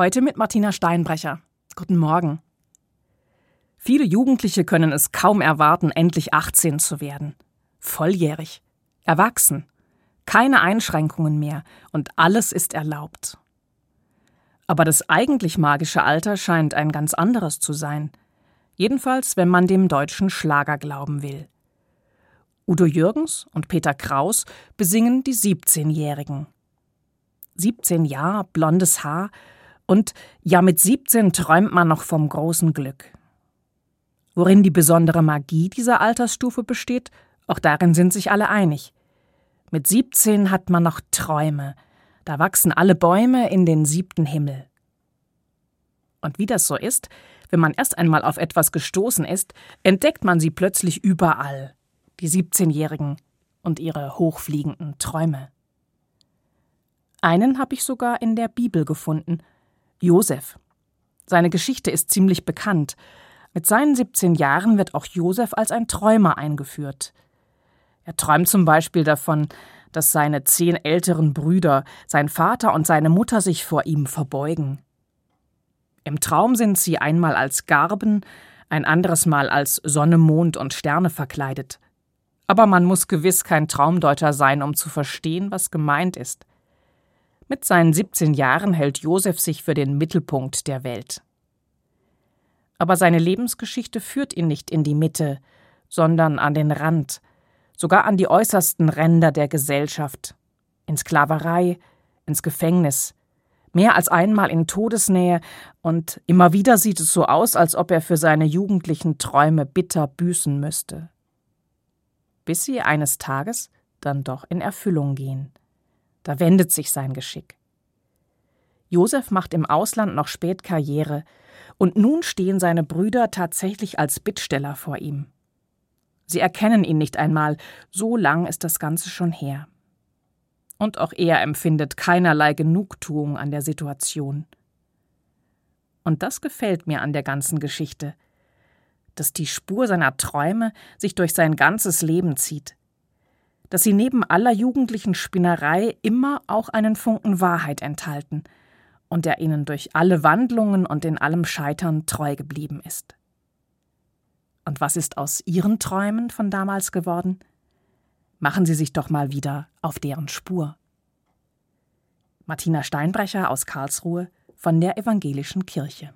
Heute mit Martina Steinbrecher. Guten Morgen. Viele Jugendliche können es kaum erwarten, endlich 18 zu werden. Volljährig. Erwachsen. Keine Einschränkungen mehr und alles ist erlaubt. Aber das eigentlich magische Alter scheint ein ganz anderes zu sein. Jedenfalls, wenn man dem deutschen Schlager glauben will. Udo Jürgens und Peter Kraus besingen die 17-Jährigen. 17 Jahre, blondes Haar und ja, mit 17 träumt man noch vom großen Glück. Worin die besondere Magie dieser Altersstufe besteht, auch darin sind sich alle einig. Mit 17 hat man noch Träume, da wachsen alle Bäume in den siebten Himmel. Und wie das so ist, wenn man erst einmal auf etwas gestoßen ist, entdeckt man sie plötzlich überall, die 17-Jährigen und ihre hochfliegenden Träume. Einen habe ich sogar in der Bibel gefunden, Josef. Seine Geschichte ist ziemlich bekannt. Mit seinen 17 Jahren wird auch Josef als ein Träumer eingeführt. Er träumt zum Beispiel davon, dass seine zehn älteren Brüder, sein Vater und seine Mutter sich vor ihm verbeugen. Im Traum sind sie einmal als Garben, ein anderes Mal als Sonne, Mond und Sterne verkleidet. Aber man muss gewiss kein Traumdeuter sein, um zu verstehen, was gemeint ist. Mit seinen 17 Jahren hält Josef sich für den Mittelpunkt der Welt. Aber seine Lebensgeschichte führt ihn nicht in die Mitte, sondern an den Rand, sogar an die äußersten Ränder der Gesellschaft, in Sklaverei, ins Gefängnis, mehr als einmal in Todesnähe, und immer wieder sieht es so aus, als ob er für seine jugendlichen Träume bitter büßen müsste. Bis sie eines Tages dann doch in Erfüllung gehen. Da wendet sich sein Geschick. Josef macht im Ausland noch spät Karriere, und nun stehen seine Brüder tatsächlich als Bittsteller vor ihm. Sie erkennen ihn nicht einmal, so lang ist das Ganze schon her. Und auch er empfindet keinerlei Genugtuung an der Situation. Und das gefällt mir an der ganzen Geschichte, dass die Spur seiner Träume sich durch sein ganzes Leben zieht dass sie neben aller jugendlichen Spinnerei immer auch einen Funken Wahrheit enthalten und der ihnen durch alle Wandlungen und in allem Scheitern treu geblieben ist. Und was ist aus Ihren Träumen von damals geworden? Machen Sie sich doch mal wieder auf deren Spur. Martina Steinbrecher aus Karlsruhe von der Evangelischen Kirche.